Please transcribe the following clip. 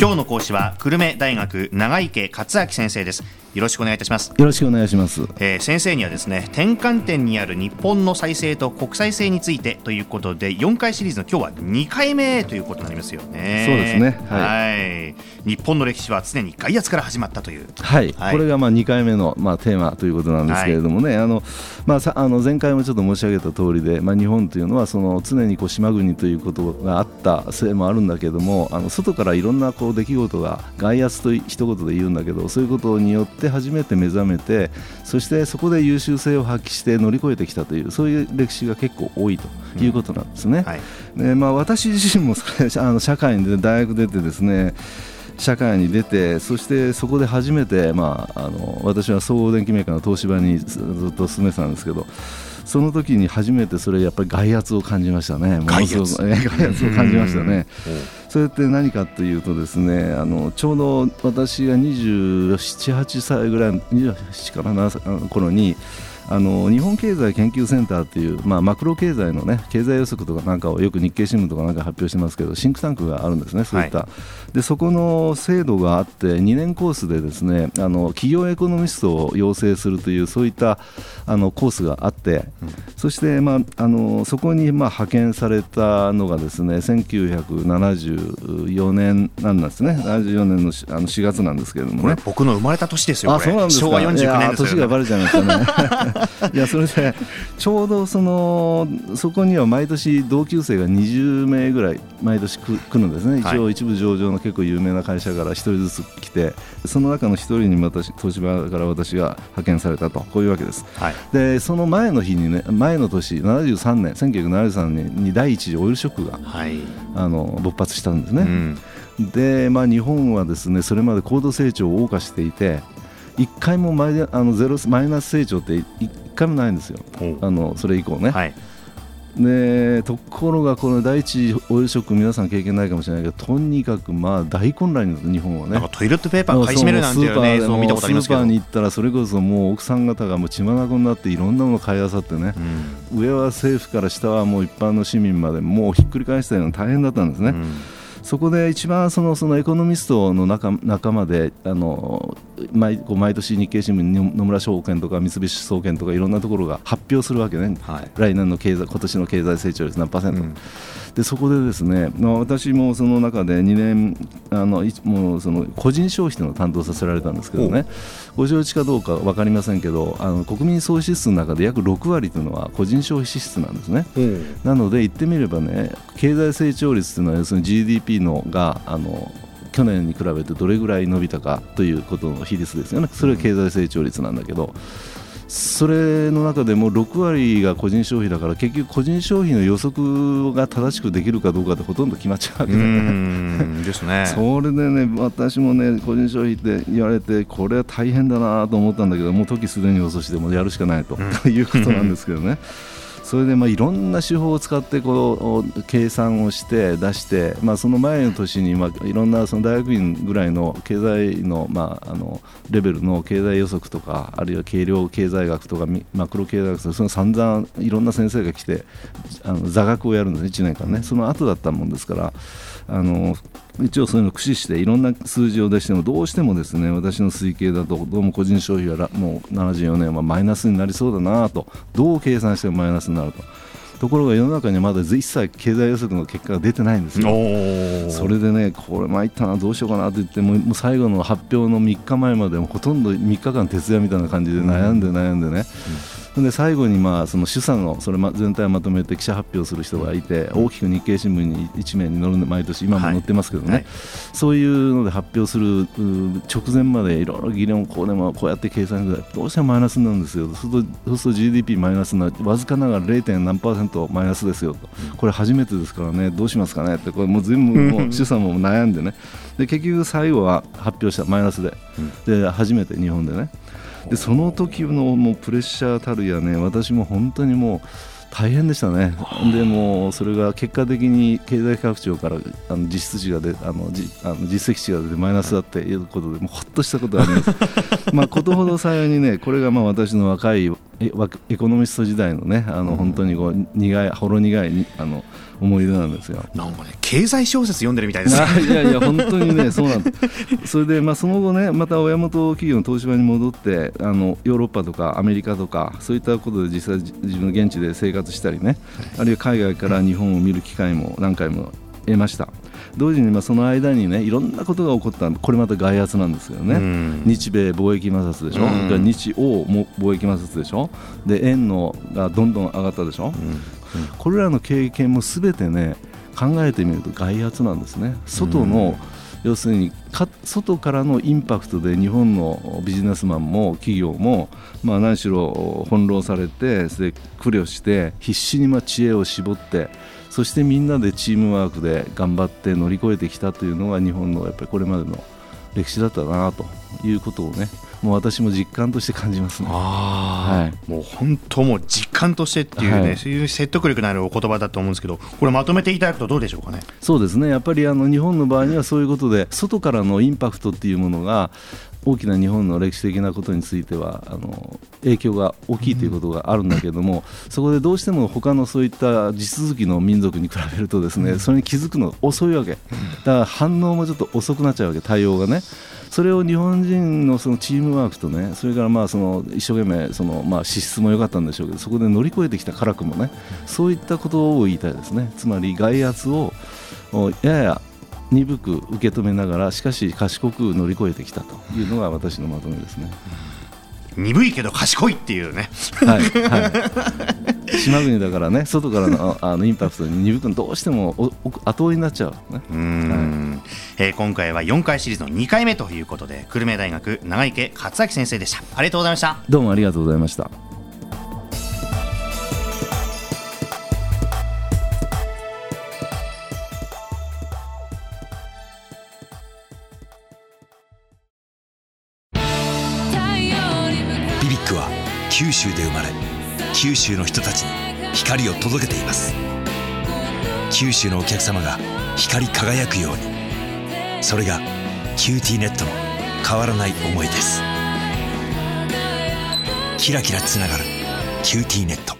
今日の講師は久留米大学長池克明先生です。よろしくお願いいたします。よろしくお願いします、えー、先生にはですね転換点にある日本の再生と国際性についてということで4回シリーズの今日は2回目ということになりますよね。そうですね。はい、日本の歴史は常に外圧から始まったという。はい、はい、これがまあ2回目のまあテーマということなんですけれどもね、はい、あのまあさあの前回もちょっと申し上げた通りでまあ日本というのはその常にこう島国ということがあったせいもあるんだけどもあの外からいろんなこう出来事が外圧と一言で言うんだけどそういうことによって初めて目覚めてそしてそこで優秀性を発揮して乗り越えてきたというそういう歴史が結構多いということなんですね。うんはい、でまあ、私自身も あの社会に大学出てですね社会に出てそしてそこで初めて、まあ、あの私は総合電機メーカーの東芝にずっと進めてたんですけどその時に初めてそれやっぱり外圧を感じましたね。外圧？外圧を感じましたねそれって何かというとですねあのちょうど私が27、8歳ぐらい27から7の頃にあの日本経済研究センターっていう、まあ、マクロ経済の、ね、経済予測とかなんかをよく日経新聞とかなんか発表してますけどシンクタンクがあるんですね、そういった、はい、でそこの制度があって2年コースでですねあの企業エコノミストを養成するというそういったあのコースがあって、うん、そして、まあ、あのそこに、まあ、派遣されたのがですね1974年なんですね。74年のあの4月なんですけれどもね。僕の生まれた年ですよあそうなんです昭和49年ですよ、ね、年がバレちゃいましたね いやそれでちょうどそのそこには毎年同級生が20名ぐらい毎年来るんですね、一応一部上場の結構有名な会社から1人ずつ来てその中の1人に私東芝から私が派遣されたとこういうわけです、はい、でその前の日にね前の年73年1973年に第一次オイルショックが、はい、あの勃発したんですね、うん、で、まあ、日本はですねそれまで高度成長を謳歌していて1回もマイあのゼロマイナス成長って1回もないんですよ、あのそれ以降ね。はい。でところがこの第一オイルショック皆さん経験ないかもしれないけどとにかくまあ大混乱に日本はね。トイレットペーパー買い占めるなんていう映像を見たことありますけど。スーパーに行ったらそれこそもう奥さん方がもう血眼になっていろんなものを買いあさってね、うん、上は政府から下はもう一般の市民までもうひっくり返したような大変だったんですね。うん。そこで一番そのそのエコノミストの仲仲間であの毎毎年日経新聞に野村証券とか三菱総研とかいろんなところが発表するわけね、はい、来年の経済今年の経済成長率何パーセント、うん。でそこでですね、まあ、私もその中で2年あのもうその個人消費というのを担当させられたんですけどね。ご承知かどうか分かりませんけどあの国民総支出の中で約6割というのは個人消費支出なんですね。なので言ってみればね経済成長率というのは要するに GDP のがあの去年に比べてどれぐらい伸びたかということの比率ですよね、それは経済成長率なんだけど、それの中でも6割が個人消費だから結局個人消費の予測が正しくできるかどうかでほとんど決まっちゃうわけだね。ですね。それでね私もね個人消費って言われてこれは大変だなと思ったんだけどもう時すでに遅しでもやるしかないと、うん、いうことなんですけどね。それでまあいろんな手法を使ってこう計算をして出して、まあ、その前の年にまあいろんなその大学院ぐらいの経済のまああのレベルの経済予測とかあるいは軽量経済学とかマクロ経済学とかその散々いろんな先生が来てあの座学をやるんです1年間ね。その後だったもんですからあの一応そういうのを駆使していろんな数字を出してもどうしてもですね私の推計だとどうも個人消費はもう74年はマイナスになりそうだなとどう計算してもマイナスになると。ところが世の中にはまだ一切経済予測の結果が出てないんですよ。それでね、これ参ったな、どうしようかなと言っても、もう最後の発表の3日前までもほとんど3日間徹夜みたいな感じで悩んで悩んでね、うんで最後にまあその主査のそれ全体をまとめて記者発表する人がいて大きく日経新聞に一面に載る毎年今も載ってますけどね、はい、そういうので発表する直前までいろいろ議論こうでもこうやって計算してどうしてもマイナスになるんですよ。そうすると GDP マイナスなわずかながら 0. 何パーセントマイナスですよと。これ初めてですからね。どうしますかねって。これもう全部もう主査も悩んでね。で結局最後は発表した。マイナスで。で初めて日本でねでその時のもうプレッシャーたるやね私も本当にもう大変でしたね、でもそれが結果的に経済拡張からあの実質値が出あのじあの実績値が出てマイナスだっていうことでもうほっとしたことがあります。まあことほど幸いにねこれがまあ私の若いエエコノミスト時代のねあの本当にこう苦いほろ苦いあの思い出なんですよ。なんかね経済小説読んでるみたいです、ね、いやいや本当にねそうなん。それでまあその後ねまた親元企業の東芝に戻ってあのヨーロッパとかアメリカとかそういったことで実際自分の現地で生活したりね、あるいは海外から日本を見る機会も何回も得ました。同時にまあその間にねいろんなことが起こったこれまた外圧なんですよね、日米貿易摩擦でしょ、う日欧も貿易摩擦でしょ。で円のがどんどん上がったでしょ、うん、これらの経験もすべてね考えてみると外圧なんですね。外の、要するに外からのインパクトで日本のビジネスマンも企業も、まあ、何しろ翻弄されてそれで苦慮して必死にま知恵を絞ってそしてみんなでチームワークで頑張って乗り越えてきたというのが日本のやっぱりこれまでの歴史だったなということをねもう私も実感として感じますね。はい、もう本当もう実感としてっていうね、はい、そういう説得力のあるお言葉だと思うんですけど、これまとめていただくとどうでしょうかね？そうですね。やっぱりあの日本の場合にはそういうことで外からのインパクトっていうものが大きな日本の歴史的なことについてはあの影響が大きいということがあるんだけども、うん、そこでどうしても他のそういった地続きの民族に比べるとですね、それに気づくのが遅いわけだから反応もちょっと遅くなっちゃうわけ対応がね。それを日本人のそのチームワークとねそれからまあその一生懸命そのまあ資質も良かったんでしょうけどそこで乗り越えてきた辛くもねそういったことを言いたいですねつまり外圧をやや鈍く受け止めながらしかし賢く乗り越えてきたというのが私のまとめですね。鈍いけど賢いっていうね。はい、はい島国だからね外からのあのインパクトに鈍くどうしても後追いになっちゃう、ね、うん、はい、えー、今回は4回シリーズの2回目ということで久留米大学長池克明先生でした。ありがとうございました。どうもありがとうございました。ビビックは九州で生まれ九州の人たちに光を届けています。九州のお客様が光り輝くように。それがキューティーネットの変わらない思いです。キラキラつながるキューティーネット。